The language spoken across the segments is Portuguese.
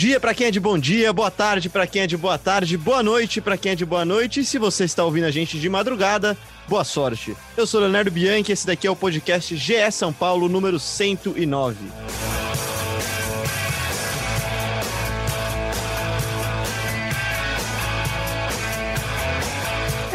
Dia para quem é de bom dia, boa tarde para quem é de boa tarde, boa noite para quem é de boa noite. E se você está ouvindo a gente de madrugada, boa sorte. Eu sou Leonardo Bianchi, esse daqui é o podcast GE São Paulo número 109.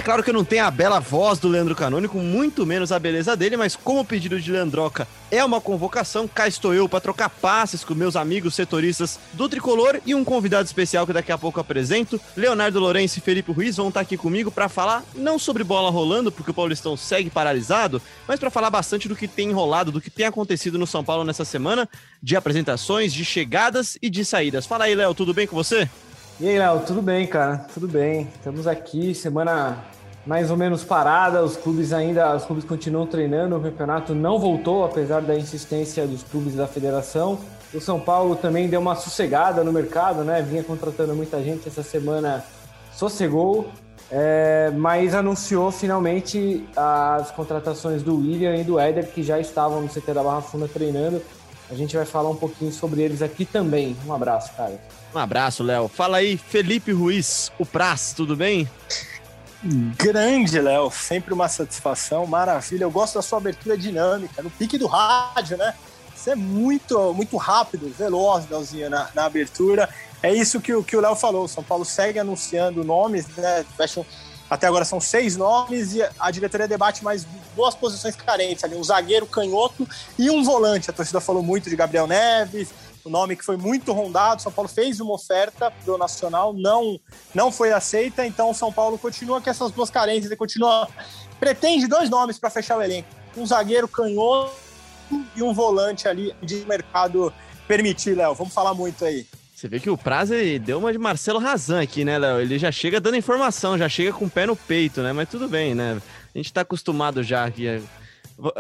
Claro que eu não tenho a bela voz do Leandro Canônico, muito menos a beleza dele, mas como o pedido de Leandroca é uma convocação, cá estou eu para trocar passes com meus amigos setoristas do Tricolor e um convidado especial que daqui a pouco apresento. Leonardo Lourenço e Felipe Ruiz vão estar aqui comigo para falar não sobre bola rolando, porque o Paulistão segue paralisado, mas para falar bastante do que tem rolado, do que tem acontecido no São Paulo nessa semana, de apresentações, de chegadas e de saídas. Fala aí, Léo, tudo bem com você? E aí, Léo, tudo bem, cara? Tudo bem. Estamos aqui, semana mais ou menos parada, os clubes ainda, os clubes continuam treinando, o campeonato não voltou, apesar da insistência dos clubes da federação. O São Paulo também deu uma sossegada no mercado, né? Vinha contratando muita gente essa semana, sossegou, é, mas anunciou finalmente as contratações do William e do Éder, que já estavam no CT da Barra Funda treinando. A gente vai falar um pouquinho sobre eles aqui também. Um abraço, cara. Um abraço, Léo. Fala aí, Felipe Ruiz, o Praz, tudo bem? Grande, Léo. Sempre uma satisfação, maravilha. Eu gosto da sua abertura dinâmica, no pique do rádio, né? Você é muito, muito rápido, veloz, Léozinho, na, na abertura. É isso que, que o Léo falou. O São Paulo segue anunciando nomes, né? Fecham, até agora são seis nomes e a diretoria debate mais duas posições carentes ali, um zagueiro canhoto e um volante. A torcida falou muito de Gabriel Neves, o nome que foi muito rondado. São Paulo fez uma oferta do Nacional, não, não foi aceita, então São Paulo continua com essas duas carências e continua. Pretende dois nomes para fechar o elenco: um zagueiro canhoto e um volante ali de mercado permitir, Léo. Vamos falar muito aí. Você vê que o Prazo deu uma de Marcelo Razan aqui, né, Léo? Ele já chega dando informação, já chega com o pé no peito, né? Mas tudo bem, né? A gente tá acostumado já aqui.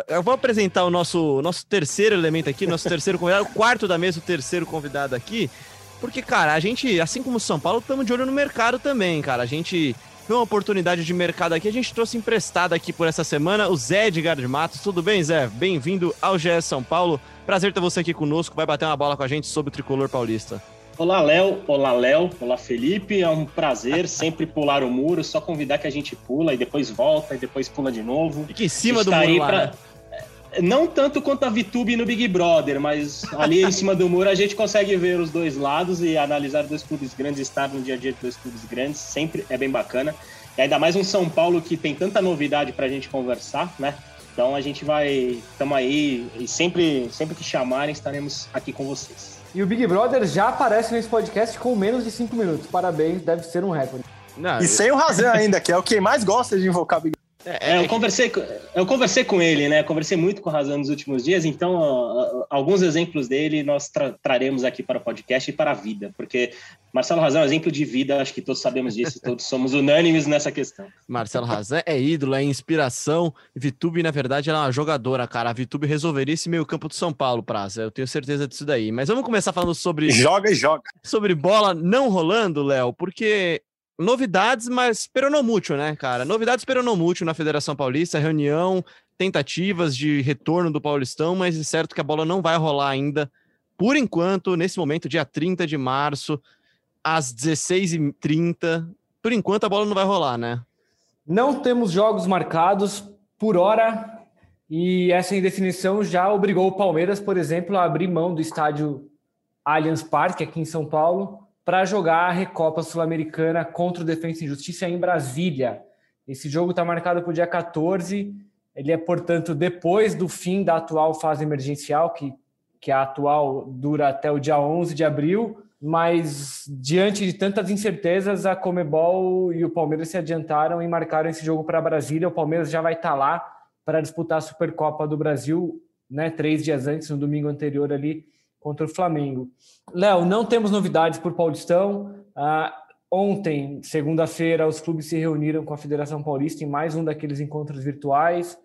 Eu vou apresentar o nosso, nosso terceiro elemento aqui, nosso terceiro convidado, o quarto da mesa, o terceiro convidado aqui. Porque, cara, a gente, assim como São Paulo, estamos de olho no mercado também, cara. A gente vê uma oportunidade de mercado aqui, a gente trouxe emprestado aqui por essa semana o Zé Edgar de Matos. Tudo bem, Zé? Bem-vindo ao GS São Paulo. Prazer ter você aqui conosco, vai bater uma bola com a gente sobre o tricolor paulista. Olá, Léo. Olá, Léo. Olá, Felipe. É um prazer sempre pular o muro. Só convidar que a gente pula e depois volta e depois pula de novo. Fica em cima do muro lá, pra... né? Não tanto quanto a VTube no Big Brother, mas ali em cima do muro a gente consegue ver os dois lados e analisar dois clubes grandes, estar no dia a dia de dois clubes grandes, sempre é bem bacana. E ainda mais um São Paulo que tem tanta novidade para a gente conversar, né? Então a gente vai, estamos aí e sempre, sempre que chamarem estaremos aqui com vocês. E o Big Brother já aparece nesse podcast com menos de 5 minutos. Parabéns, deve ser um recorde. Não, e eu... sem o Razan ainda, que é o que mais gosta de invocar Big é, eu, conversei, eu conversei com ele, né? Conversei muito com o Razan nos últimos dias, então ó, alguns exemplos dele nós tra traremos aqui para o podcast e para a vida, porque Marcelo Razan é um exemplo de vida, acho que todos sabemos disso, todos somos unânimes nessa questão. Marcelo Razan é ídolo, é inspiração. Vitube, na verdade, ela é uma jogadora, cara. A Vitube resolveria esse meio campo do São Paulo, Praça. Eu tenho certeza disso daí. Mas vamos começar falando sobre. Joga e joga. Sobre bola não rolando, Léo, porque novidades, mas peronomútil, né, cara? Novidades peronomútil na Federação Paulista, reunião, tentativas de retorno do Paulistão, mas é certo que a bola não vai rolar ainda, por enquanto, nesse momento, dia 30 de março, às 16h30. Por enquanto, a bola não vai rolar, né? Não temos jogos marcados por hora, e essa indefinição já obrigou o Palmeiras, por exemplo, a abrir mão do estádio Allianz Parque, aqui em São Paulo, para jogar a Recopa Sul-Americana contra o Defensa e Justiça em Brasília. Esse jogo está marcado para o dia 14. Ele é, portanto, depois do fim da atual fase emergencial, que, que a atual dura até o dia 11 de abril. Mas, diante de tantas incertezas, a Comebol e o Palmeiras se adiantaram e marcaram esse jogo para Brasília. O Palmeiras já vai estar tá lá para disputar a Supercopa do Brasil né, três dias antes, no domingo anterior ali, contra o Flamengo. Léo, não temos novidades por Paulistão. Ah, ontem, segunda-feira, os clubes se reuniram com a Federação Paulista em mais um daqueles encontros virtuais.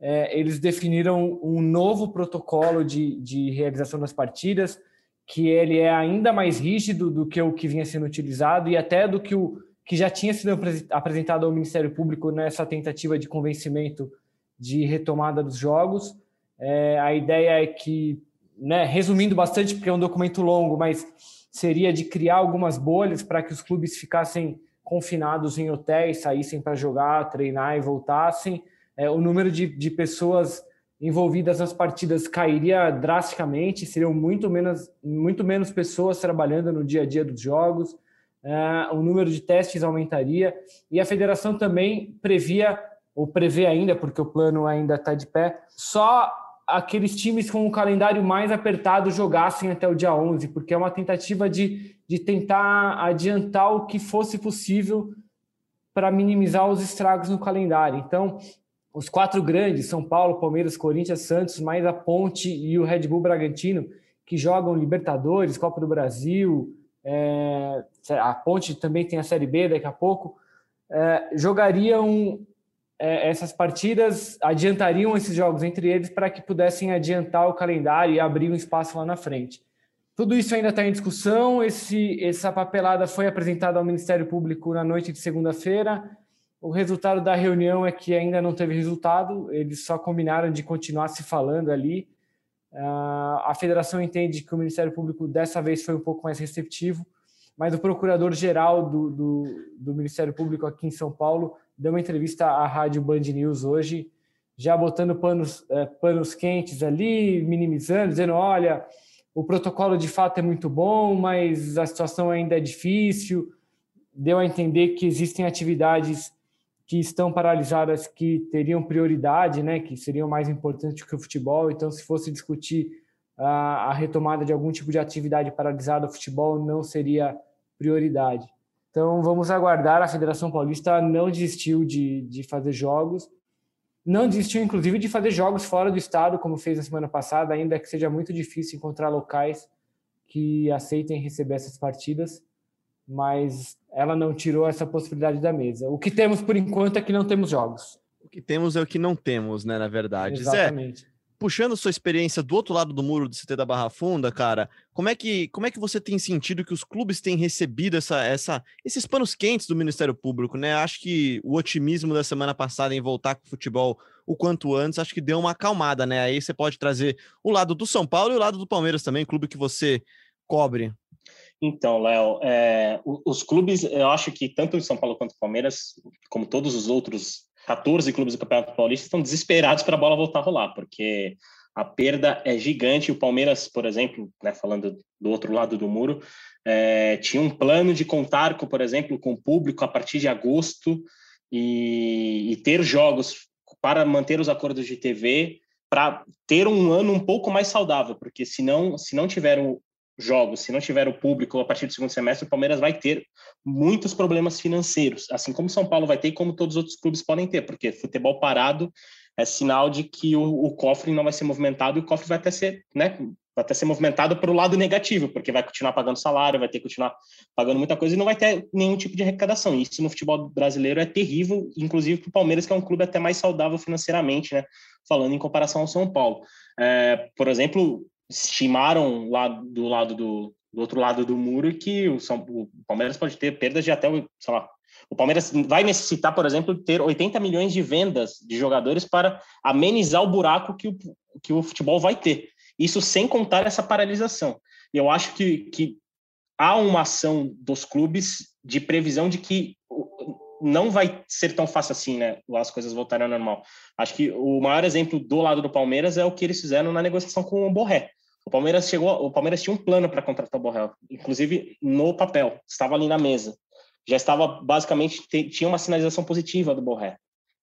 É, eles definiram um novo protocolo de, de realização das partidas, que ele é ainda mais rígido do que o que vinha sendo utilizado e até do que o que já tinha sido apresentado ao Ministério Público nessa tentativa de convencimento de retomada dos jogos. É, a ideia é que, né, resumindo bastante, porque é um documento longo, mas seria de criar algumas bolhas para que os clubes ficassem confinados em hotéis, saíssem para jogar, treinar e voltassem. É, o número de, de pessoas envolvidas nas partidas cairia drasticamente, seriam muito menos, muito menos pessoas trabalhando no dia a dia dos jogos, uh, o número de testes aumentaria, e a federação também previa, ou prevê ainda, porque o plano ainda está de pé, só aqueles times com o calendário mais apertado jogassem até o dia 11, porque é uma tentativa de, de tentar adiantar o que fosse possível para minimizar os estragos no calendário. Então, os quatro grandes, São Paulo, Palmeiras, Corinthians, Santos, mais a Ponte e o Red Bull Bragantino, que jogam Libertadores, Copa do Brasil, é, a Ponte também tem a Série B daqui a pouco, é, jogariam essas partidas, adiantariam esses jogos entre eles para que pudessem adiantar o calendário e abrir um espaço lá na frente. Tudo isso ainda está em discussão. Esse, essa papelada foi apresentada ao Ministério Público na noite de segunda-feira. O resultado da reunião é que ainda não teve resultado, eles só combinaram de continuar se falando ali. Uh, a federação entende que o Ministério Público dessa vez foi um pouco mais receptivo, mas o procurador-geral do, do, do, Ministério Público aqui em São Paulo deu uma entrevista à rádio Band News hoje, já botando panos, eh, panos quentes ali, minimizando, dizendo: olha, o protocolo de fato é muito bom, mas a situação ainda é difícil. Deu a entender que existem atividades que estão paralisadas que teriam prioridade, né, que seriam mais importantes que o futebol. Então, se fosse discutir a, a retomada de algum tipo de atividade paralisada, o futebol não seria prioridade. Então, vamos aguardar. A Federação Paulista não desistiu de, de fazer jogos, não desistiu, inclusive, de fazer jogos fora do estado, como fez na semana passada, ainda que seja muito difícil encontrar locais que aceitem receber essas partidas mas ela não tirou essa possibilidade da mesa. O que temos por enquanto é que não temos jogos. O que temos é o que não temos, né, na verdade. Exatamente. Zé, puxando sua experiência do outro lado do muro do CT da Barra Funda, cara, como é que, como é que você tem sentido que os clubes têm recebido essa, essa, esses panos quentes do Ministério Público, né? Acho que o otimismo da semana passada em voltar com o futebol o quanto antes, acho que deu uma acalmada, né? Aí você pode trazer o lado do São Paulo e o lado do Palmeiras também, clube que você cobre. Então, Léo, é, os clubes, eu acho que tanto o São Paulo quanto o Palmeiras, como todos os outros 14 clubes do Campeonato Paulista, estão desesperados para a bola voltar a rolar, porque a perda é gigante. O Palmeiras, por exemplo, né, falando do outro lado do muro, é, tinha um plano de contar, com, por exemplo, com o público a partir de agosto e, e ter jogos para manter os acordos de TV para ter um ano um pouco mais saudável, porque se não, se não tiver o, jogos, se não tiver o público a partir do segundo semestre, o Palmeiras vai ter muitos problemas financeiros, assim como São Paulo vai ter e como todos os outros clubes podem ter, porque futebol parado é sinal de que o, o cofre não vai ser movimentado e o cofre vai até ser, né, vai até ser movimentado para o lado negativo, porque vai continuar pagando salário, vai ter que continuar pagando muita coisa e não vai ter nenhum tipo de arrecadação. Isso no futebol brasileiro é terrível, inclusive para o Palmeiras, que é um clube até mais saudável financeiramente, né? Falando em comparação ao São Paulo. É, por exemplo, estimaram lá do lado do, do outro lado do muro que o, São, o Palmeiras pode ter perdas de até, sei lá, o Palmeiras vai necessitar, por exemplo, ter 80 milhões de vendas de jogadores para amenizar o buraco que o, que o futebol vai ter. Isso sem contar essa paralisação. E eu acho que, que há uma ação dos clubes de previsão de que não vai ser tão fácil assim, né? As coisas voltarem ao normal. Acho que o maior exemplo do lado do Palmeiras é o que eles fizeram na negociação com o Borré. O Palmeiras chegou, o Palmeiras tinha um plano para contratar o Borrell, inclusive no papel, estava ali na mesa. Já estava basicamente tinha uma sinalização positiva do Borré.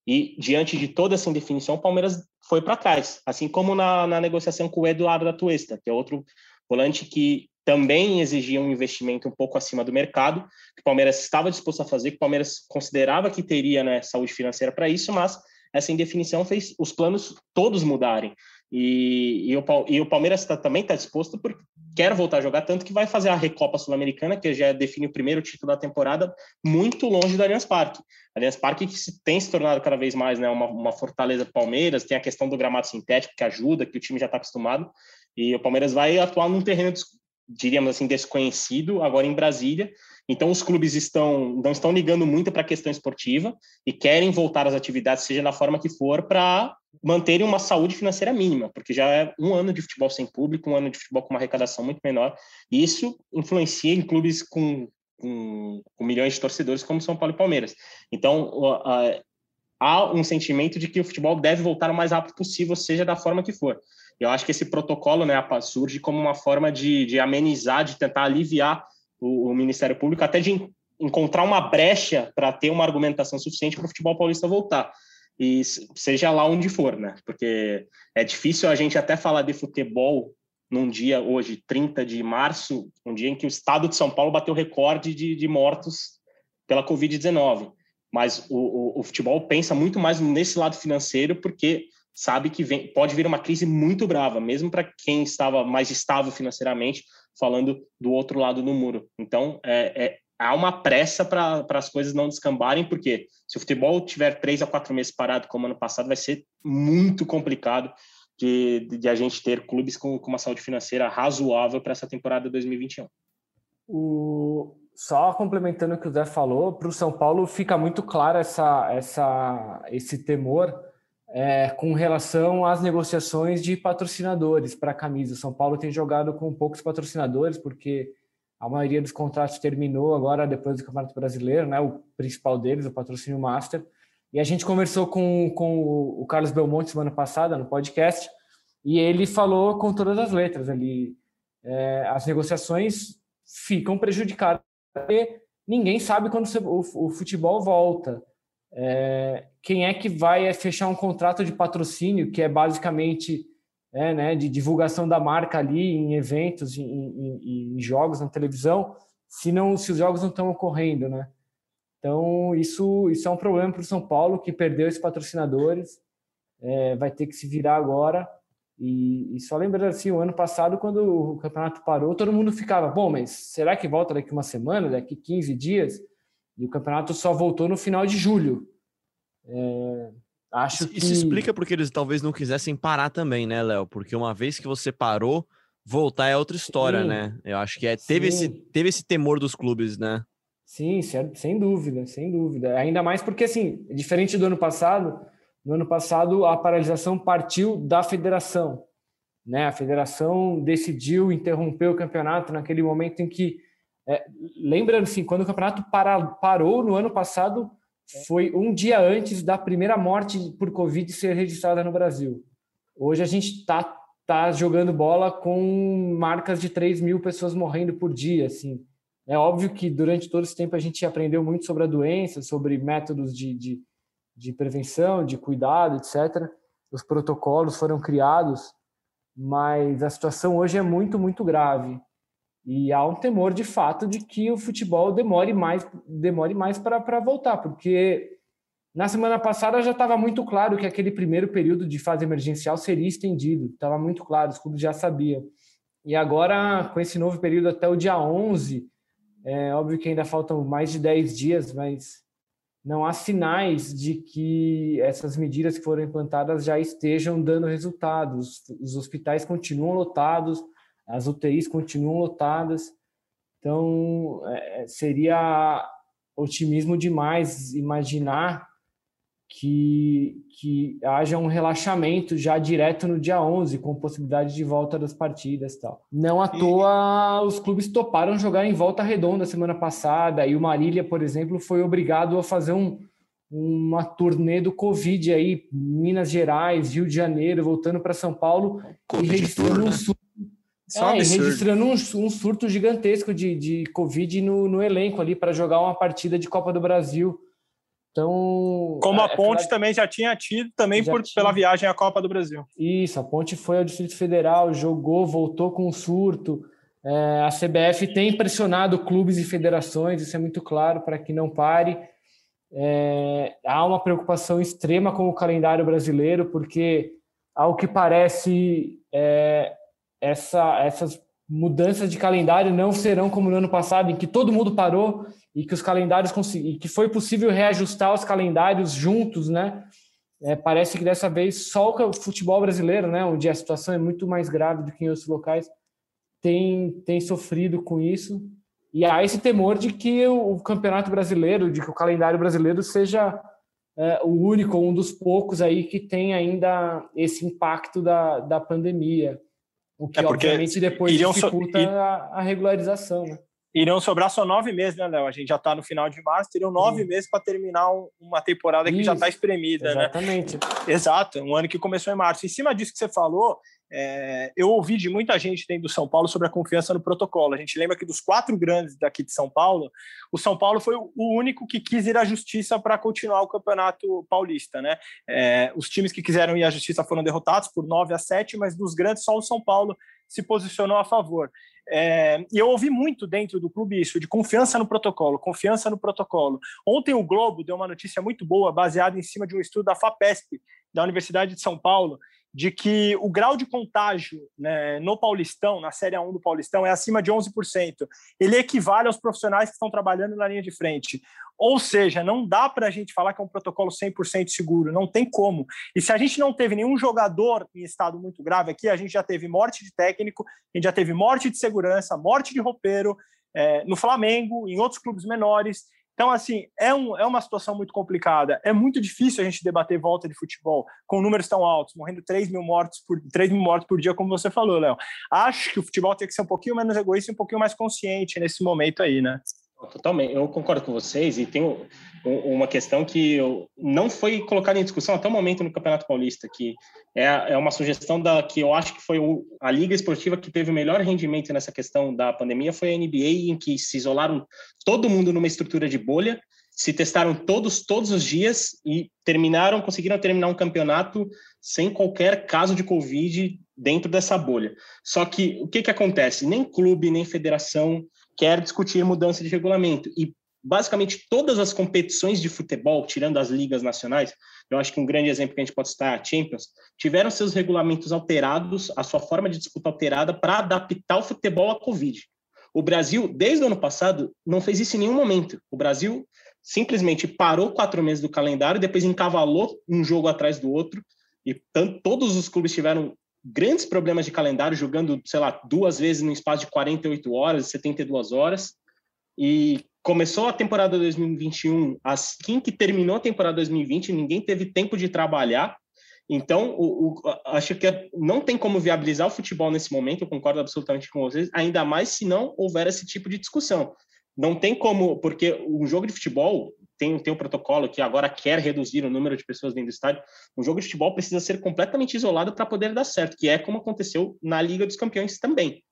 E diante de toda essa indefinição, o Palmeiras foi para trás, assim como na, na negociação com o Eduardo da Tuesta, que é outro volante que também exigia um investimento um pouco acima do mercado, que o Palmeiras estava disposto a fazer, que o Palmeiras considerava que teria né, saúde financeira para isso, mas essa indefinição fez os planos todos mudarem. E, e, o, e o Palmeiras tá, também está disposto porque quer voltar a jogar, tanto que vai fazer a Recopa Sul-Americana, que já define o primeiro título da temporada, muito longe do Allianz Parque. Allianz Parque que se, tem se tornado cada vez mais né, uma, uma fortaleza do Palmeiras, tem a questão do gramado sintético que ajuda, que o time já está acostumado, e o Palmeiras vai atuar num terreno, diríamos assim, desconhecido, agora em Brasília, então, os clubes estão não estão ligando muito para a questão esportiva e querem voltar às atividades, seja da forma que for, para manterem uma saúde financeira mínima, porque já é um ano de futebol sem público, um ano de futebol com uma arrecadação muito menor. E isso influencia em clubes com, com, com milhões de torcedores, como São Paulo e Palmeiras. Então, há um sentimento de que o futebol deve voltar o mais rápido possível, seja da forma que for. Eu acho que esse protocolo né, surge como uma forma de, de amenizar, de tentar aliviar o, o Ministério Público, até de encontrar uma brecha para ter uma argumentação suficiente para o futebol paulista voltar. E seja lá onde for, né? Porque é difícil a gente até falar de futebol num dia hoje, 30 de março, um dia em que o estado de São Paulo bateu recorde de, de mortos pela Covid-19. Mas o, o, o, futebol pensa muito mais nesse lado financeiro, porque sabe que vem, pode vir uma crise muito brava, mesmo para quem estava mais estável financeiramente, falando do outro lado do muro. Então, é, é há uma pressa para as coisas não descambarem, porque se o futebol tiver três a quatro meses parado, como ano passado, vai ser muito complicado de, de a gente ter clubes com, com uma saúde financeira razoável para essa temporada 2021. O... Só complementando o que o Zé falou, para o São Paulo fica muito claro essa, essa, esse temor é, com relação às negociações de patrocinadores para a camisa. São Paulo tem jogado com poucos patrocinadores, porque a maioria dos contratos terminou agora depois do Campeonato Brasileiro, né? o principal deles, o patrocínio Master. E a gente conversou com, com o Carlos Belmonte semana passada no podcast, e ele falou com todas as letras ali. É, as negociações ficam prejudicadas porque ninguém sabe quando o futebol volta. É, quem é que vai fechar um contrato de patrocínio, que é basicamente é, né, de divulgação da marca ali em eventos, em, em, em, jogos na televisão, se, não, se os jogos não estão ocorrendo, né? Então, isso, isso é um problema para o São Paulo, que perdeu esses patrocinadores, é, vai ter que se virar agora. E, e, só lembrando assim, o ano passado, quando o campeonato parou, todo mundo ficava, bom, mas será que volta daqui uma semana, daqui 15 dias? E o campeonato só voltou no final de julho. É, acho Isso que... explica porque eles talvez não quisessem parar também, né, Léo? Porque uma vez que você parou, voltar é outra história, Sim. né? Eu acho que é, teve, esse, teve esse temor dos clubes, né? Sim, sem dúvida, sem dúvida. Ainda mais porque, assim, diferente do ano passado, no ano passado a paralisação partiu da federação. Né? A federação decidiu interromper o campeonato naquele momento em que é, lembrando assim, quando o campeonato para, parou no ano passado, foi um dia antes da primeira morte por Covid ser registrada no Brasil. Hoje a gente está tá jogando bola com marcas de 3 mil pessoas morrendo por dia. Assim. É óbvio que durante todo esse tempo a gente aprendeu muito sobre a doença, sobre métodos de, de, de prevenção, de cuidado, etc. Os protocolos foram criados, mas a situação hoje é muito, muito grave. E há um temor de fato de que o futebol demore mais, demore mais para voltar, porque na semana passada já estava muito claro que aquele primeiro período de fase emergencial seria estendido, estava muito claro, os clubes já sabiam. E agora, com esse novo período até o dia 11, é óbvio que ainda faltam mais de 10 dias, mas não há sinais de que essas medidas que foram implantadas já estejam dando resultados. Os hospitais continuam lotados, as UTIs continuam lotadas, então é, seria otimismo demais imaginar que, que haja um relaxamento já direto no dia 11, com possibilidade de volta das partidas tal. Não à toa os clubes toparam jogar em volta redonda semana passada, e o Marília, por exemplo, foi obrigado a fazer um, uma turnê do Covid aí, Minas Gerais, Rio de Janeiro, voltando para São Paulo COVID e registrando um surto é, registrando um, um, surto gigantesco de, de Covid no, no elenco ali para jogar uma partida de Copa do Brasil. Então. Como a é, Ponte aquela... também já tinha tido, também por, tinha. pela viagem à Copa do Brasil. Isso, a Ponte foi ao Distrito Federal, jogou, voltou com um surto. É, a CBF tem pressionado clubes e federações, isso é muito claro, para que não pare. É, há uma preocupação extrema com o calendário brasileiro, porque ao que parece, é, essa, essas mudanças de calendário não serão como no ano passado, em que todo mundo parou e que os calendários que foi possível reajustar os calendários juntos, né? É, parece que dessa vez só o futebol brasileiro, né, onde a situação é muito mais grave do que em outros locais, tem, tem sofrido com isso. E há esse temor de que o, o campeonato brasileiro, de que o calendário brasileiro seja é, o único, um dos poucos aí que tem ainda esse impacto da, da pandemia. O que, é obviamente, depois dificulta so... a, a regularização. Né? Iriam sobrar só nove meses, né, Léo? A gente já está no final de março, teriam nove Sim. meses para terminar um, uma temporada que Isso, já está espremida, exatamente. né? Exatamente. Exato, um ano que começou em março. Em cima disso que você falou, é, eu ouvi de muita gente dentro do São Paulo sobre a confiança no protocolo. A gente lembra que dos quatro grandes daqui de São Paulo, o São Paulo foi o único que quis ir à justiça para continuar o campeonato paulista, né? É, os times que quiseram ir à justiça foram derrotados por 9 a 7, mas dos grandes só o São Paulo se posicionou a favor. É, e eu ouvi muito dentro do clube isso, de confiança no protocolo, confiança no protocolo. Ontem o Globo deu uma notícia muito boa, baseada em cima de um estudo da FAPESP, da Universidade de São Paulo, de que o grau de contágio né, no Paulistão, na Série 1 do Paulistão, é acima de 11%. Ele equivale aos profissionais que estão trabalhando na linha de frente. Ou seja, não dá para a gente falar que é um protocolo 100% seguro, não tem como. E se a gente não teve nenhum jogador em estado muito grave aqui, a gente já teve morte de técnico, a gente já teve morte de segurança, morte de roupeiro, é, no Flamengo, em outros clubes menores. Então, assim, é, um, é uma situação muito complicada. É muito difícil a gente debater volta de futebol com números tão altos, morrendo 3 mil mortos por 3 mil mortos por dia, como você falou, Léo. Acho que o futebol tem que ser um pouquinho menos egoísta e um pouquinho mais consciente nesse momento aí, né? Totalmente, eu concordo com vocês e tem uma questão que não foi colocada em discussão até o momento no Campeonato Paulista, que é, é uma sugestão da que eu acho que foi a liga esportiva que teve o melhor rendimento nessa questão da pandemia foi a NBA, em que se isolaram todo mundo numa estrutura de bolha, se testaram todos todos os dias e terminaram, conseguiram terminar um campeonato sem qualquer caso de Covid dentro dessa bolha. Só que o que que acontece? Nem clube, nem federação quer discutir mudança de regulamento. E basicamente todas as competições de futebol, tirando as ligas nacionais, eu acho que um grande exemplo que a gente pode citar é a Champions, tiveram seus regulamentos alterados, a sua forma de disputa alterada para adaptar o futebol à Covid. O Brasil, desde o ano passado, não fez isso em nenhum momento. O Brasil simplesmente parou quatro meses do calendário, depois encavalou um jogo atrás do outro, e tanto, todos os clubes tiveram grandes problemas de calendário, jogando, sei lá, duas vezes no espaço de 48 horas, 72 horas. E começou a temporada 2021, assim que terminou a temporada 2020, ninguém teve tempo de trabalhar. Então, o, o, acho que é, não tem como viabilizar o futebol nesse momento, eu concordo absolutamente com vocês, ainda mais se não houver esse tipo de discussão. Não tem como, porque o jogo de futebol, tem, tem um protocolo que agora quer reduzir o número de pessoas dentro do estádio. Um jogo de futebol precisa ser completamente isolado para poder dar certo, que é como aconteceu na Liga dos Campeões também.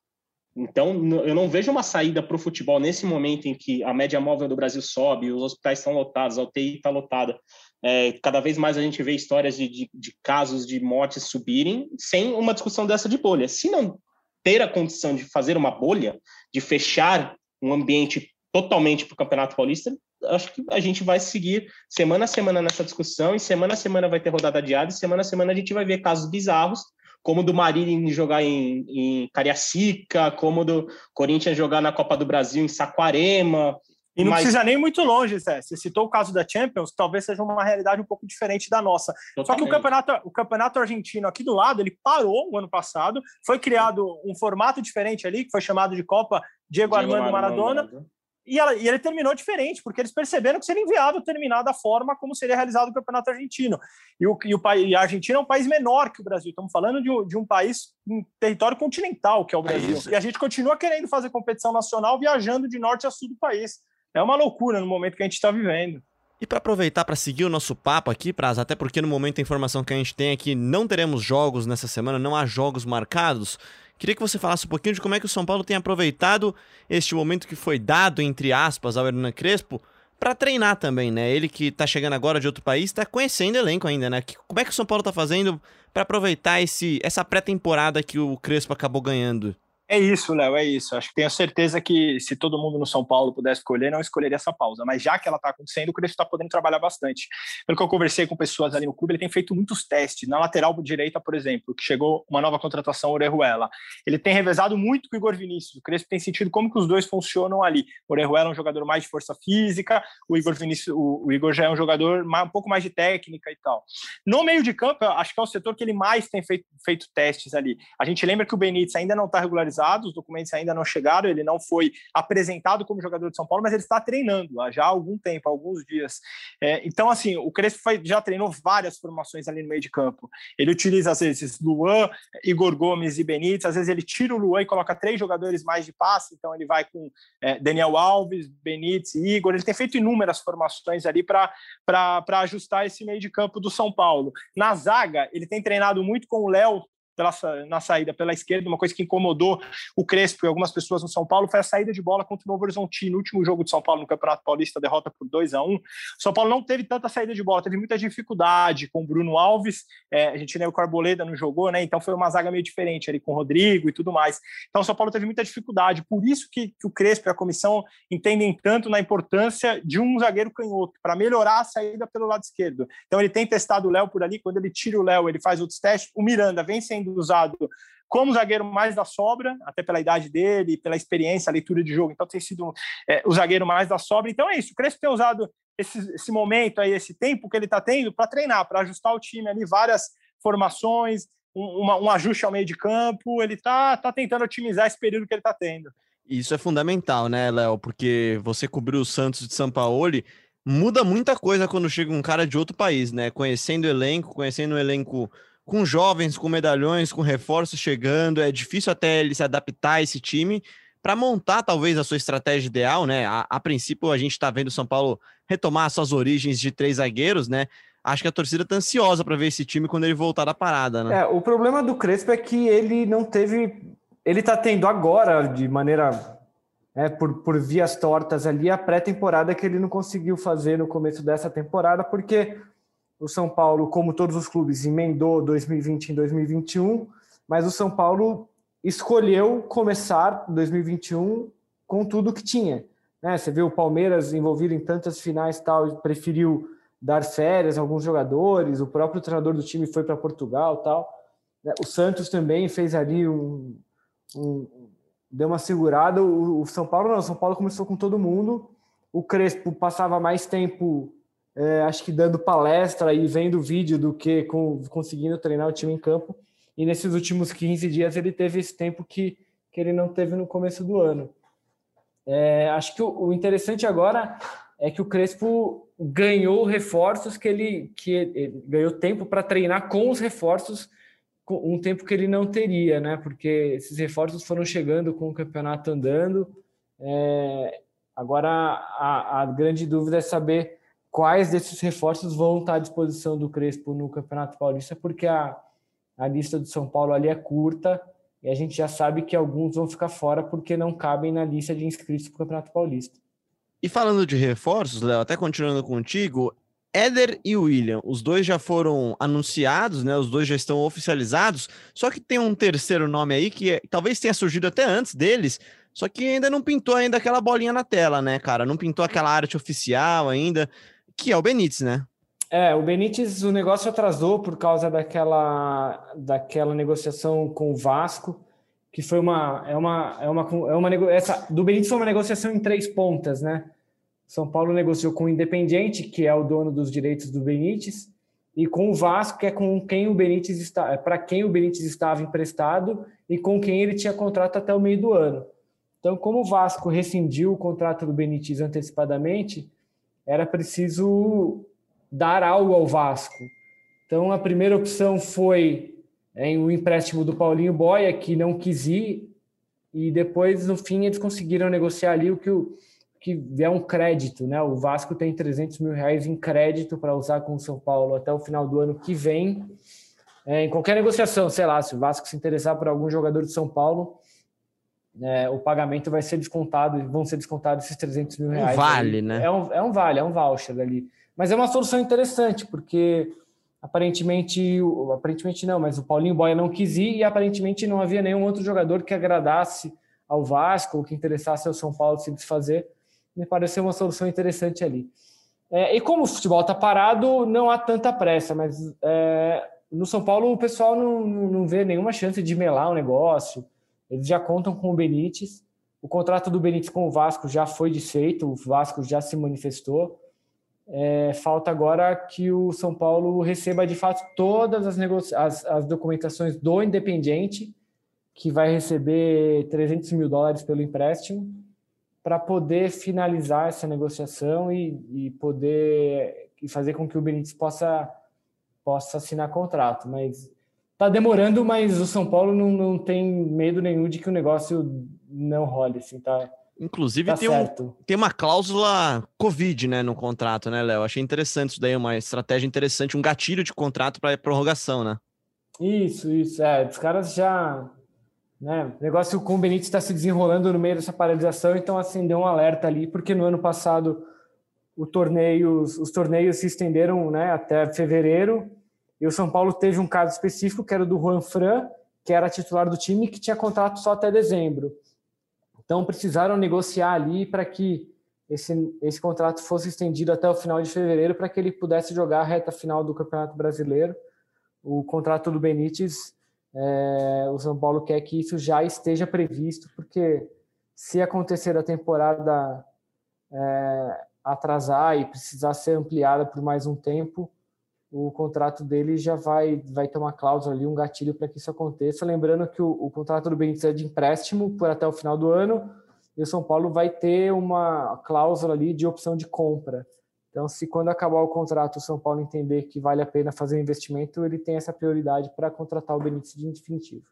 Então, eu não vejo uma saída para o futebol nesse momento em que a média móvel do Brasil sobe, os hospitais estão lotados, a UTI está lotada. É, cada vez mais a gente vê histórias de, de, de casos de mortes subirem sem uma discussão dessa de bolha. Se não ter a condição de fazer uma bolha, de fechar um ambiente totalmente para o Campeonato Paulista, acho que a gente vai seguir semana a semana nessa discussão, e semana a semana vai ter rodada adiada, e semana a semana a gente vai ver casos bizarros, como do Marília jogar em, em Cariacica, como do Corinthians jogar na Copa do Brasil em Saquarema. E não mas... precisa nem muito longe, Zé. Você citou o caso da Champions, talvez seja uma realidade um pouco diferente da nossa. Totalmente. Só que o campeonato, o campeonato argentino aqui do lado, ele parou o ano passado, foi criado um formato diferente ali, que foi chamado de Copa Diego, Diego Armando Maradona. Maradona e, ela, e ele terminou diferente, porque eles perceberam que seria inviável terminar da forma como seria realizado o campeonato argentino. E, o, e, o, e a Argentina é um país menor que o Brasil. Estamos falando de, de um país, um território continental, que é o é Brasil. É e a gente continua querendo fazer competição nacional viajando de norte a sul do país. É uma loucura no momento que a gente está vivendo. E para aproveitar para seguir o nosso papo aqui, Praz, até porque no momento a informação que a gente tem aqui não teremos jogos nessa semana, não há jogos marcados. Queria que você falasse um pouquinho de como é que o São Paulo tem aproveitado este momento que foi dado, entre aspas, ao Hernan Crespo, para treinar também, né? Ele que tá chegando agora de outro país, está conhecendo elenco ainda, né? Como é que o São Paulo tá fazendo para aproveitar esse, essa pré-temporada que o Crespo acabou ganhando? É isso, Léo, é isso. Acho que tenho certeza que se todo mundo no São Paulo pudesse escolher, não escolheria essa pausa. Mas já que ela está acontecendo, o Crespo está podendo trabalhar bastante. Pelo que eu conversei com pessoas ali no clube, ele tem feito muitos testes. Na lateral direita, por exemplo, que chegou uma nova contratação, Orejuela. Ele tem revezado muito com o Igor Vinícius. O Crespo tem sentido como que os dois funcionam ali. O Orejuela é um jogador mais de força física, o Igor Vinícius, o, o Igor já é um jogador mais, um pouco mais de técnica e tal. No meio de campo, acho que é o setor que ele mais tem feito, feito testes ali. A gente lembra que o Benítez ainda não está regularizado, os documentos ainda não chegaram, ele não foi apresentado como jogador de São Paulo, mas ele está treinando já há algum tempo, há alguns dias. É, então, assim, o Crespo foi, já treinou várias formações ali no meio de campo. Ele utiliza, às vezes, Luan, Igor Gomes e Benítez, às vezes ele tira o Luan e coloca três jogadores mais de passe, então ele vai com é, Daniel Alves, Benítez e Igor. Ele tem feito inúmeras formações ali para ajustar esse meio de campo do São Paulo. Na zaga, ele tem treinado muito com o Léo pela, na saída pela esquerda, uma coisa que incomodou o Crespo e algumas pessoas no São Paulo foi a saída de bola contra o Novo Horizonte no último jogo de São Paulo no Campeonato Paulista, derrota por 2 a 1 O São Paulo não teve tanta saída de bola, teve muita dificuldade com o Bruno Alves, é, a gente nem o Carboleda não jogou, né? Então foi uma zaga meio diferente ali com o Rodrigo e tudo mais. Então o São Paulo teve muita dificuldade, por isso que, que o Crespo e a comissão entendem tanto na importância de um zagueiro canhoto, para melhorar a saída pelo lado esquerdo. Então ele tem testado o Léo por ali, quando ele tira o Léo, ele faz outros testes. O Miranda vem sendo sendo usado como zagueiro mais da sobra, até pela idade dele, pela experiência, leitura de jogo, então tem sido é, o zagueiro mais da sobra. Então é isso, o Crespo tem usado esse, esse momento aí, esse tempo que ele está tendo para treinar, para ajustar o time ali, várias formações, um, uma, um ajuste ao meio de campo, ele está tá tentando otimizar esse período que ele está tendo. Isso é fundamental, né, Léo? Porque você cobriu o Santos de São Paulo, muda muita coisa quando chega um cara de outro país, né? Conhecendo o elenco, conhecendo o elenco com jovens, com medalhões, com reforços chegando, é difícil até ele se adaptar a esse time para montar talvez a sua estratégia ideal, né? A, a princípio a gente está vendo o São Paulo retomar suas origens de três zagueiros, né? Acho que a torcida está ansiosa para ver esse time quando ele voltar da parada, né? É, o problema do Crespo é que ele não teve, ele está tendo agora de maneira é, por, por vias tortas ali a pré-temporada que ele não conseguiu fazer no começo dessa temporada, porque o São Paulo, como todos os clubes, emendou 2020 em 2021, mas o São Paulo escolheu começar 2021 com tudo que tinha. Né? Você vê o Palmeiras envolvido em tantas finais tal, preferiu dar férias a alguns jogadores, o próprio treinador do time foi para Portugal tal. Né? O Santos também fez ali um, um deu uma segurada. O, o São Paulo não, o São Paulo começou com todo mundo. O Crespo passava mais tempo é, acho que dando palestra e vendo vídeo do que com, conseguindo treinar o time em campo. E nesses últimos 15 dias ele teve esse tempo que, que ele não teve no começo do ano. É, acho que o, o, interessante agora é que o Crespo ganhou reforços que ele, que ele ganhou tempo para treinar com os reforços um tempo que ele não teria, né? Porque esses reforços foram chegando com o campeonato andando. É, agora a, a grande dúvida é saber quais desses reforços vão estar à disposição do Crespo no Campeonato Paulista, porque a, a lista do São Paulo ali é curta e a gente já sabe que alguns vão ficar fora porque não cabem na lista de inscritos para o Campeonato Paulista. E falando de reforços, Léo, até continuando contigo, Éder e William, os dois já foram anunciados, né? Os dois já estão oficializados. Só que tem um terceiro nome aí que é, talvez tenha surgido até antes deles, só que ainda não pintou ainda aquela bolinha na tela, né, cara? Não pintou aquela arte oficial ainda que é o Benítez, né? É, o Benítez, o negócio atrasou por causa daquela, daquela negociação com o Vasco, que foi uma, é uma, é uma, é uma essa do Benítez foi uma negociação em três pontas, né? São Paulo negociou com o Independiente, que é o dono dos direitos do Benítez, e com o Vasco, que é com quem o Benítez está, é para quem o Benítez estava emprestado e com quem ele tinha contrato até o meio do ano. Então, como o Vasco rescindiu o contrato do Benítez antecipadamente, era preciso dar algo ao Vasco. Então, a primeira opção foi em o empréstimo do Paulinho Boia, que não quis ir, e depois, no fim, eles conseguiram negociar ali o que, o, que é um crédito. Né? O Vasco tem 300 mil reais em crédito para usar com o São Paulo até o final do ano que vem. É, em qualquer negociação, sei lá, se o Vasco se interessar por algum jogador de São Paulo, é, o pagamento vai ser descontado, vão ser descontados esses 300 mil reais. Um vale, ali. né? É um, é um vale, é um voucher ali. Mas é uma solução interessante, porque Aparentemente, aparentemente não, mas o Paulinho Boia não quis ir e aparentemente não havia nenhum outro jogador que agradasse ao Vasco ou que interessasse ao São Paulo se desfazer. Me pareceu uma solução interessante ali. É, e como o futebol está parado, não há tanta pressa, mas é, no São Paulo o pessoal não, não vê nenhuma chance de melar o negócio. Eles já contam com o Benítez. O contrato do Benítez com o Vasco já foi desfeito, o Vasco já se manifestou. É, falta agora que o São Paulo receba de fato todas as, as, as documentações do Independiente, que vai receber 300 mil dólares pelo empréstimo, para poder finalizar essa negociação e, e poder e fazer com que o Benítez possa, possa assinar contrato. Mas está demorando, mas o São Paulo não, não tem medo nenhum de que o negócio não role. Assim, tá, Inclusive tá tem, um, tem uma cláusula Covid, né, no contrato, né, Léo? Achei interessante isso daí, uma estratégia interessante, um gatilho de contrato para prorrogação, né? Isso, isso. É, os caras já. Né, o negócio com o Benítez está se desenrolando no meio dessa paralisação, então acendeu um alerta ali, porque no ano passado o torneio, os torneios se estenderam né, até fevereiro, e o São Paulo teve um caso específico, que era do Juan Fran, que era titular do time, que tinha contrato só até dezembro. Então, precisaram negociar ali para que esse, esse contrato fosse estendido até o final de fevereiro para que ele pudesse jogar a reta final do Campeonato Brasileiro. O contrato do Benítez, é, o São Paulo quer que isso já esteja previsto, porque se acontecer a temporada é, atrasar e precisar ser ampliada por mais um tempo, o contrato dele já vai, vai ter uma cláusula ali, um gatilho para que isso aconteça. Lembrando que o, o, contrato do Benítez é de empréstimo por até o final do ano, e o São Paulo vai ter uma cláusula ali de opção de compra. Então, se quando acabar o contrato o São Paulo entender que vale a pena fazer um investimento, ele tem essa prioridade para contratar o Benítez de definitivo.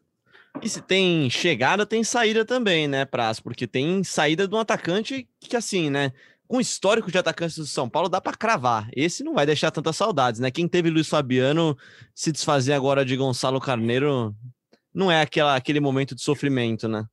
E se tem chegada, tem saída também, né, Praz? Porque tem saída de um atacante que, assim, né? Com o histórico de atacantes do São Paulo, dá para cravar. Esse não vai deixar tantas saudades, né? Quem teve Luiz Fabiano se desfazer agora de Gonçalo Carneiro não é aquela, aquele momento de sofrimento, né?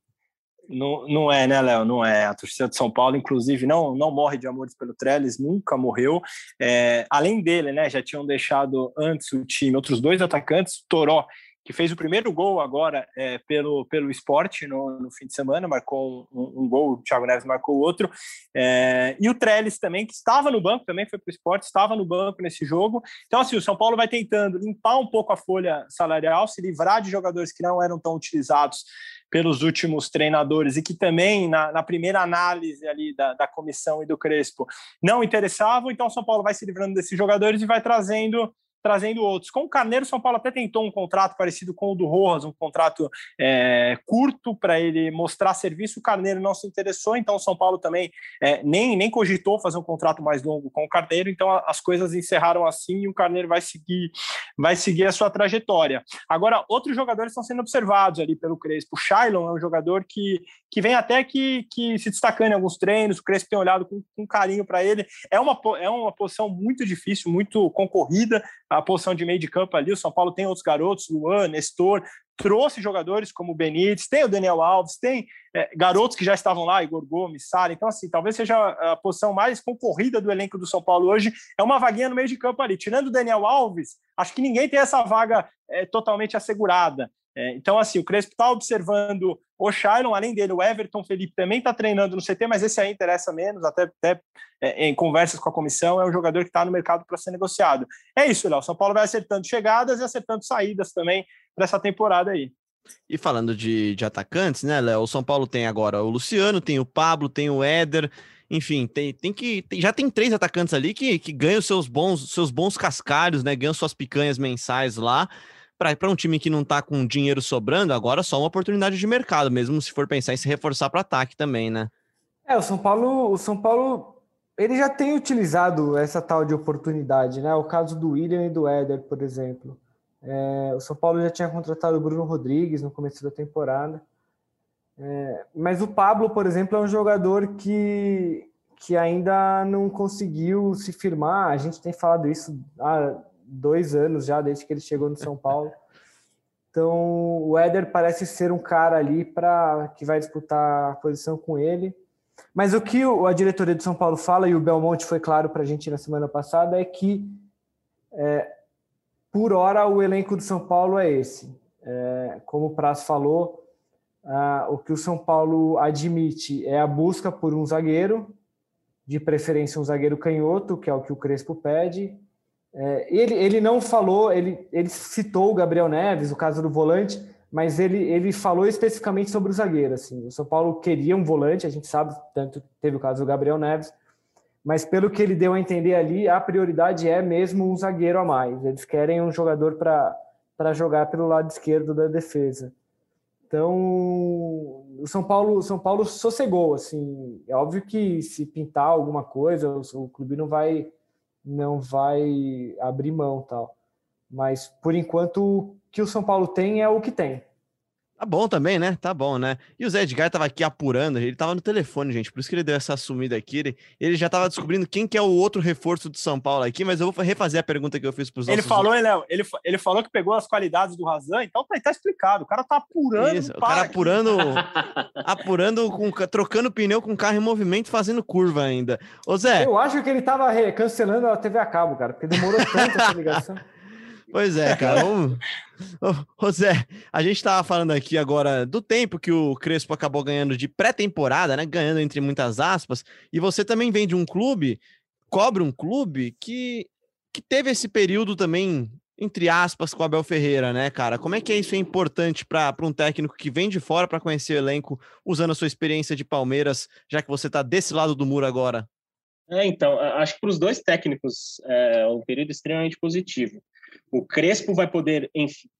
Não, não é, né, Léo? Não é. A torcida de São Paulo, inclusive, não, não morre de amores pelo Trellis, nunca morreu. É, além dele, né, já tinham deixado antes o time outros dois atacantes, Toró que fez o primeiro gol agora é, pelo, pelo esporte no, no, fim de semana, marcou um, um, gol, o Thiago Neves marcou outro, é, e o Trellis também, que estava no banco, também foi para o esporte, estava no banco nesse jogo. Então, assim, o São Paulo vai tentando limpar um pouco a folha salarial, se livrar de jogadores que não eram tão utilizados pelos últimos treinadores e que também, na, na primeira análise ali da, da comissão e do Crespo, não interessavam. Então, o São Paulo vai se livrando desses jogadores e vai trazendo trazendo outros. Com o Carneiro, São Paulo até tentou um contrato parecido com o do Rojas, um contrato é, curto para ele mostrar serviço. O Carneiro não se interessou, então o São Paulo também é, nem, nem cogitou fazer um contrato mais longo com o Carneiro. Então as coisas encerraram assim e o Carneiro vai seguir, vai seguir a sua trajetória. Agora, outros jogadores estão sendo observados ali pelo Crespo. O Shailon é um jogador que, que vem até que, que se destacando em alguns treinos. O Crespo tem olhado com, com carinho para ele. É uma, é uma posição muito difícil, muito concorrida a posição de meio de campo ali. O São Paulo tem outros garotos, Luan, Nestor, trouxe jogadores como o Benítez, tem o Daniel Alves, tem é, garotos que já estavam lá, Igor Gomes, Sara. Então, assim, talvez seja a posição mais concorrida do elenco do São Paulo hoje. É uma vaguinha no meio de campo ali. Tirando o Daniel Alves, acho que ninguém tem essa vaga é, totalmente assegurada. É, então, assim, o Crespo está observando o Shailon, além dele, o Everton Felipe também está treinando no CT, mas esse aí interessa menos, até, até é, em conversas com a comissão, é um jogador que está no mercado para ser negociado. É isso, Léo. São Paulo vai acertando chegadas e acertando saídas também para essa temporada aí. E falando de, de atacantes, né, Léo? O São Paulo tem agora o Luciano, tem o Pablo, tem o Éder. Enfim, tem, tem que. Tem, já tem três atacantes ali que, que ganham seus bons, seus bons cascalhos, né? Ganham suas picanhas mensais lá para um time que não está com dinheiro sobrando, agora só uma oportunidade de mercado, mesmo se for pensar em se reforçar para ataque também, né? É, o São Paulo, o São Paulo, ele já tem utilizado essa tal de oportunidade, né? O caso do William e do Éder, por exemplo. É, o São Paulo já tinha contratado o Bruno Rodrigues no começo da temporada. É, mas o Pablo, por exemplo, é um jogador que, que ainda não conseguiu se firmar. A gente tem falado isso há dois anos já, desde que ele chegou no São Paulo. Então, o Éder parece ser um cara ali para que vai disputar a posição com ele. Mas o que a diretoria do São Paulo fala, e o Belmonte foi claro para a gente na semana passada, é que é, por hora, o elenco do São Paulo é esse. É, como o Praz falou, ah, o que o São Paulo admite é a busca por um zagueiro, de preferência um zagueiro canhoto, que é o que o Crespo pede. É, ele, ele não falou, ele, ele citou o Gabriel Neves, o caso do volante, mas ele, ele falou especificamente sobre o zagueiro. Assim. O São Paulo queria um volante, a gente sabe, tanto teve o caso do Gabriel Neves, mas pelo que ele deu a entender ali, a prioridade é mesmo um zagueiro a mais. Eles querem um jogador para jogar pelo lado esquerdo da defesa. Então, o São Paulo, São Paulo sossegou, assim. É óbvio que se pintar alguma coisa, o, o clube não vai não vai abrir mão, tal. Mas por enquanto o que o São Paulo tem é o que tem. Tá bom também, né? Tá bom, né? E o Zé Edgar tava aqui apurando, ele tava no telefone, gente, por isso que ele deu essa sumida aqui. Ele, ele já tava descobrindo quem que é o outro reforço do São Paulo aqui, mas eu vou refazer a pergunta que eu fiz pros Ele falou, hein, Léo? Ele, ele falou que pegou as qualidades do Razan, então tá, tá explicado. O cara tá apurando. Isso, o cara apurando, apurando, com, trocando pneu com carro em movimento, fazendo curva ainda. Ô Zé. Eu acho que ele tava cancelando a TV a cabo, cara, porque demorou tanto essa ligação. Pois é, cara. Vamos... Ô, Zé, a gente estava falando aqui agora do tempo que o Crespo acabou ganhando de pré-temporada, né? Ganhando entre muitas aspas. E você também vem de um clube, cobre um clube que, que teve esse período também, entre aspas, com o Abel Ferreira, né, cara? Como é que é isso é importante para um técnico que vem de fora para conhecer o elenco, usando a sua experiência de Palmeiras, já que você está desse lado do muro agora? É, então, acho que para os dois técnicos é um período extremamente positivo. O Crespo vai poder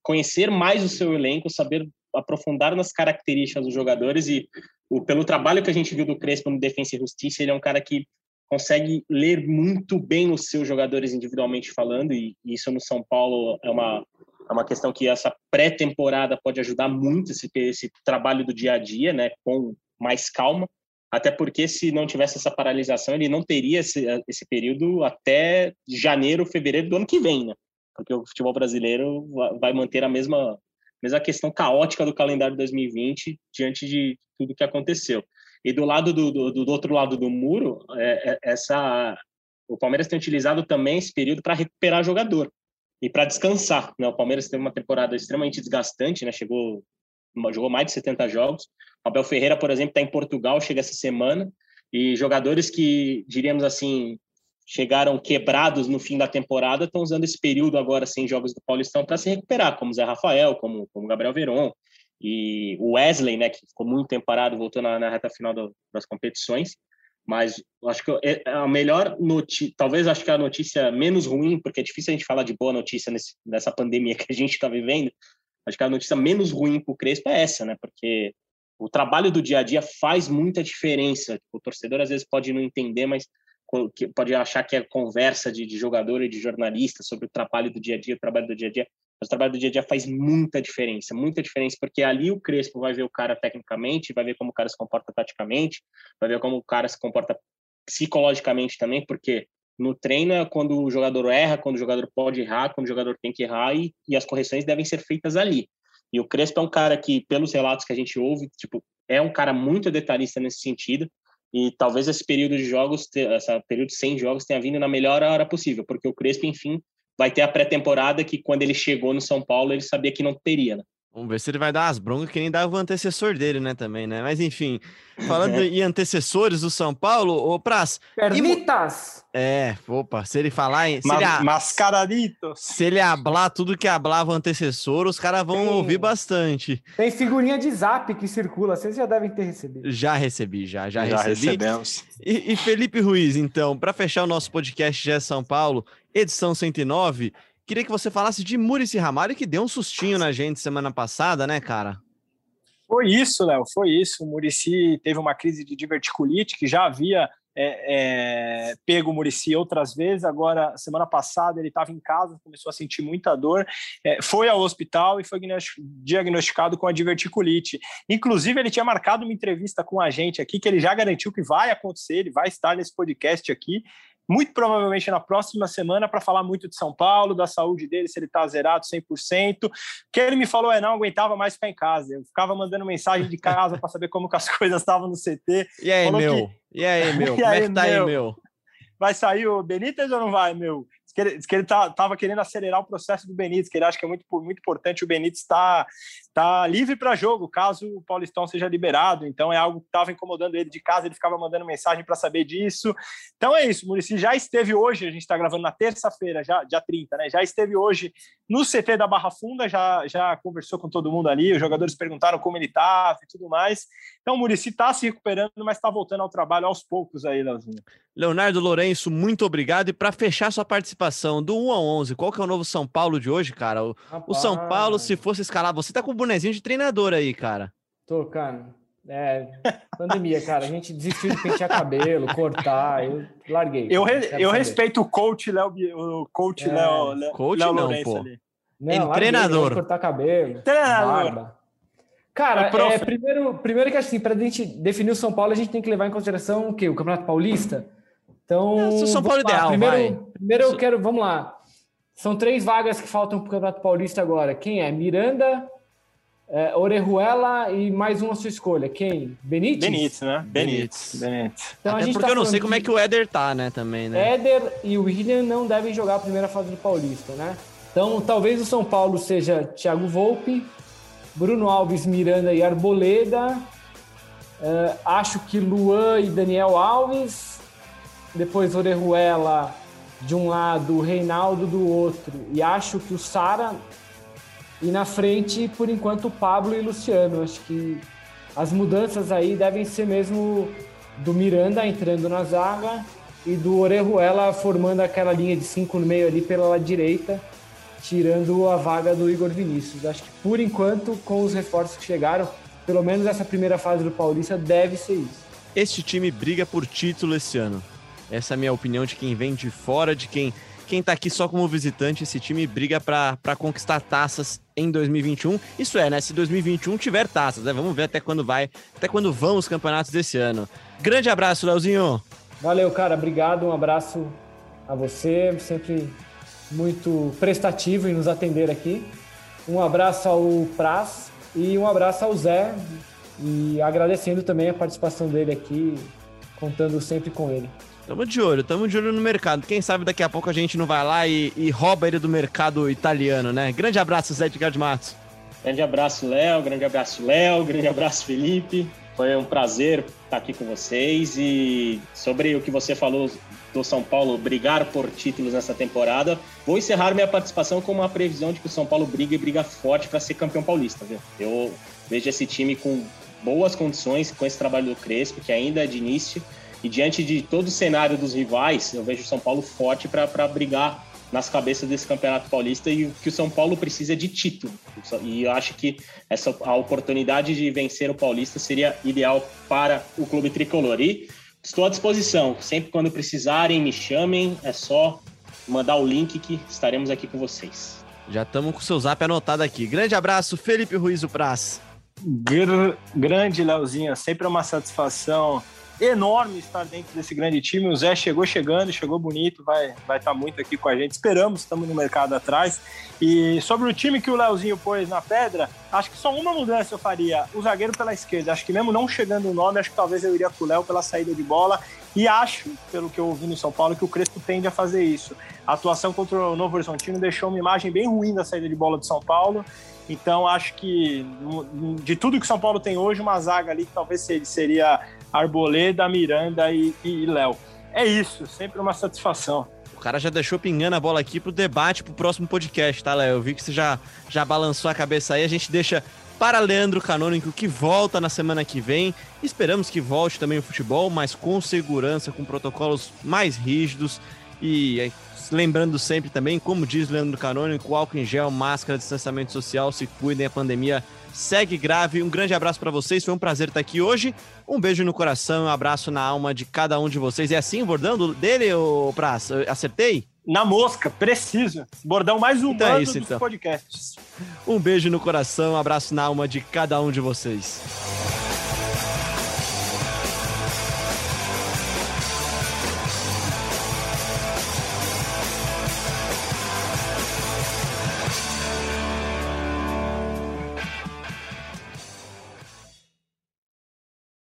conhecer mais o seu elenco, saber aprofundar nas características dos jogadores e o, pelo trabalho que a gente viu do Crespo no Defensa e Justiça, ele é um cara que consegue ler muito bem os seus jogadores individualmente falando e, e isso no São Paulo é uma é uma questão que essa pré-temporada pode ajudar muito esse, esse trabalho do dia a dia, né, com mais calma, até porque se não tivesse essa paralisação, ele não teria esse, esse período até janeiro, fevereiro do ano que vem, né? Porque o futebol brasileiro vai manter a mesma, mesma questão caótica do calendário 2020 diante de tudo que aconteceu. E do lado do, do, do outro lado do muro, é, é, essa o Palmeiras tem utilizado também esse período para recuperar jogador e para descansar. Né? O Palmeiras teve uma temporada extremamente desgastante, né? chegou jogou mais de 70 jogos. O Abel Ferreira, por exemplo, está em Portugal, chega essa semana e jogadores que diríamos assim chegaram quebrados no fim da temporada, estão usando esse período agora sem jogos do Paulistão para se recuperar, como Zé Rafael, como como Gabriel Veron e o Wesley, né, que ficou muito tempo parado, voltou na, na reta final do, das competições. Mas acho que é, é a melhor notícia, talvez acho que a notícia menos ruim, porque é difícil a gente falar de boa notícia nesse, nessa pandemia que a gente está vivendo. Acho que a notícia menos ruim para o Crespo é essa, né? Porque o trabalho do dia a dia faz muita diferença. O torcedor às vezes pode não entender, mas que pode achar que é conversa de, de, jogador e de jornalista sobre o trabalho do dia a dia, o trabalho do dia a dia. Mas o trabalho do dia a dia faz muita diferença, muita diferença, porque ali o Crespo vai ver o cara tecnicamente, vai ver como o cara se comporta taticamente, vai ver como o cara se comporta psicologicamente também, porque no treino é quando o jogador erra, quando o jogador pode errar, quando o jogador tem que errar e, e as correções devem ser feitas ali. E o Crespo é um cara que, pelos relatos que a gente ouve, tipo, é um cara muito detalhista nesse sentido. E talvez esse período de jogos, esse período sem jogos, tenha vindo na melhor hora possível, porque o Crespo, enfim, vai ter a pré-temporada que quando ele chegou no São Paulo, ele sabia que não teria, né? Vamos ver se ele vai dar as broncas que nem dava o antecessor dele, né, também, né? Mas enfim, falando em antecessores do São Paulo, o Praz... Pernitas! É, opa, se ele falar... Se Mas, ele, mascaraditos! Se ele hablar tudo que hablava o antecessor, os caras vão tem, ouvir bastante. Tem figurinha de zap que circula, vocês já devem ter recebido. Já recebi, já, já, já recebi. recebemos. E, e Felipe Ruiz, então, para fechar o nosso podcast já São Paulo, edição 109... Queria que você falasse de Murici Ramalho, que deu um sustinho na gente semana passada, né, cara? Foi isso, Léo, foi isso. O Murici teve uma crise de diverticulite que já havia é, é, pego o Murici outras vezes. Agora, semana passada, ele estava em casa, começou a sentir muita dor, é, foi ao hospital e foi diagnosticado com a diverticulite. Inclusive, ele tinha marcado uma entrevista com a gente aqui, que ele já garantiu que vai acontecer, ele vai estar nesse podcast aqui muito provavelmente na próxima semana para falar muito de São Paulo, da saúde dele, se ele está zerado 100%. O que ele me falou é não aguentava mais ficar em casa. Eu ficava mandando mensagem de casa para saber como que as coisas estavam no CT. E aí, falou meu? Que... E aí, meu? E como é aí, é que tá meu? aí, meu? Vai sair o Benítez ou não vai, meu? Que ele, que ele tá, tava querendo acelerar o processo do Benítez, que ele acha que é muito, muito importante o Benítez estar tá livre para jogo, caso o Paulistão seja liberado. Então é algo que estava incomodando ele de casa, ele ficava mandando mensagem para saber disso. Então é isso, Murici já esteve hoje, a gente está gravando na terça-feira, já dia 30, né? Já esteve hoje no CT da Barra Funda, já, já conversou com todo mundo ali, os jogadores perguntaram como ele estava e tudo mais. Então o Murici está se recuperando, mas está voltando ao trabalho aos poucos aí. Leonardo Lourenço, muito obrigado. E para fechar sua participação do 1 a 11, qual que é o novo São Paulo de hoje, cara? O, o São Paulo, se fosse escalar, você tá com o bonezinho de treinador aí, cara. Tô, cara. É, pandemia, cara. A gente desistiu de pentear cabelo, cortar, eu larguei. Eu, re, eu respeito o coach Léo, o coach é. Léo, coach Léo não, Lourenço pô. ali. Não, treinador. larguei, cortar cabelo. Treinador. barba. Cara, É é, primeiro, primeiro que assim, para a gente definir o São Paulo, a gente tem que levar em consideração o quê? O Campeonato Paulista. Então, É, o São Paulo ideal, Primeiro, vai. primeiro eu So- quero, vamos lá. São três vagas que faltam para o Campeonato Paulista agora. Quem é? Miranda, é, Orejuela e mais uma sua escolha. Quem? Benítez? Benítez, né? Benítez. Benítez. Então, a Até gente porque tá eu não sei como é que o Éder tá, né, também, né? Éder e o William não devem jogar a primeira fase do Paulista, né? Então, talvez o São Paulo seja Thiago Volpe, Bruno Alves, Miranda e Arboleda. Eh, acho que Luan e Daniel Alves. Depois Orejuela de um lado, Reinaldo do outro. E acho que o Sara. E na frente, por enquanto, o Pablo e Luciano. Acho que as mudanças aí devem ser mesmo do Miranda entrando na zaga e do Orejuela formando aquela linha de cinco no meio ali pela direita, tirando a vaga do Igor Vinícius. Acho que por enquanto, com os reforços que chegaram, pelo menos essa primeira fase do Paulista deve ser isso. Este time briga por título esse ano. Essa é a minha opinião de quem vem de fora, de quem quem tá aqui só como visitante. Esse time briga para conquistar taças em 2021. Isso é, né? Se 2021 tiver taças, né? Vamos ver até quando vai, até quando vão os campeonatos desse ano. Grande abraço, Leozinho. Valeu, cara. Obrigado. Um abraço a você. Sempre muito prestativo em nos atender aqui. Um abraço ao Praz e um abraço ao Zé. E agradecendo também a participação dele aqui, contando sempre com ele. Tamo de olho, tamo de olho no mercado. Quem sabe daqui a pouco a gente não vai lá e, e rouba ele do mercado italiano, né? Grande abraço, Zé Edgar de Matos. Grande abraço, Léo. Grande abraço, Léo. Grande abraço, Felipe. Foi um prazer estar aqui com vocês. E sobre o que você falou do São Paulo brigar por títulos nessa temporada, vou encerrar minha participação com uma previsão de que o São Paulo briga e briga forte para ser campeão paulista. Viu? Eu vejo esse time com boas condições, com esse trabalho do Crespo, que ainda é de início. E diante de todo o cenário dos rivais, eu vejo o São Paulo forte para brigar nas cabeças desse Campeonato Paulista e o que o São Paulo precisa é de título. E eu acho que essa a oportunidade de vencer o Paulista seria ideal para o clube tricolor. E estou à disposição. Sempre quando precisarem, me chamem. É só mandar o link que estaremos aqui com vocês. Já estamos com o seu zap anotado aqui. Grande abraço, Felipe Ruiz Praz. Gr grande, Leozinho. Sempre uma satisfação enorme estar dentro desse grande time. O Zé chegou chegando, chegou bonito, vai vai estar muito aqui com a gente. Esperamos, estamos no mercado atrás. E sobre o time que o Leozinho pôs na pedra, acho que só uma mudança eu faria. O zagueiro pela esquerda. Acho que mesmo não chegando o nome, acho que talvez eu iria com o Léo pela saída de bola. E acho, pelo que eu ouvi no São Paulo, que o Crespo tende a fazer isso. A atuação contra o Novo Horizontino deixou uma imagem bem ruim da saída de bola do São Paulo. Então, acho que de tudo que o São Paulo tem hoje, uma zaga ali que talvez seria Arboleda, Miranda e, e Léo. É isso, sempre uma satisfação. O cara já deixou pingando a bola aqui pro debate pro próximo podcast, tá, Léo? Eu vi que você já, já balançou a cabeça aí. A gente deixa para Leandro Canônico, que volta na semana que vem. Esperamos que volte também o futebol, mas com segurança, com protocolos mais rígidos. E lembrando sempre também, como diz Leandro Canônico, álcool em gel, máscara, distanciamento social, se cuidem, a pandemia segue grave. Um grande abraço para vocês, foi um prazer estar aqui hoje. Um beijo no coração, um abraço na alma de cada um de vocês. É assim o bordão dele, ô Praz? Acertei? Na mosca, preciso. Bordão mais humano então é isso, dos então. podcasts. Um beijo no coração, um abraço na alma de cada um de vocês.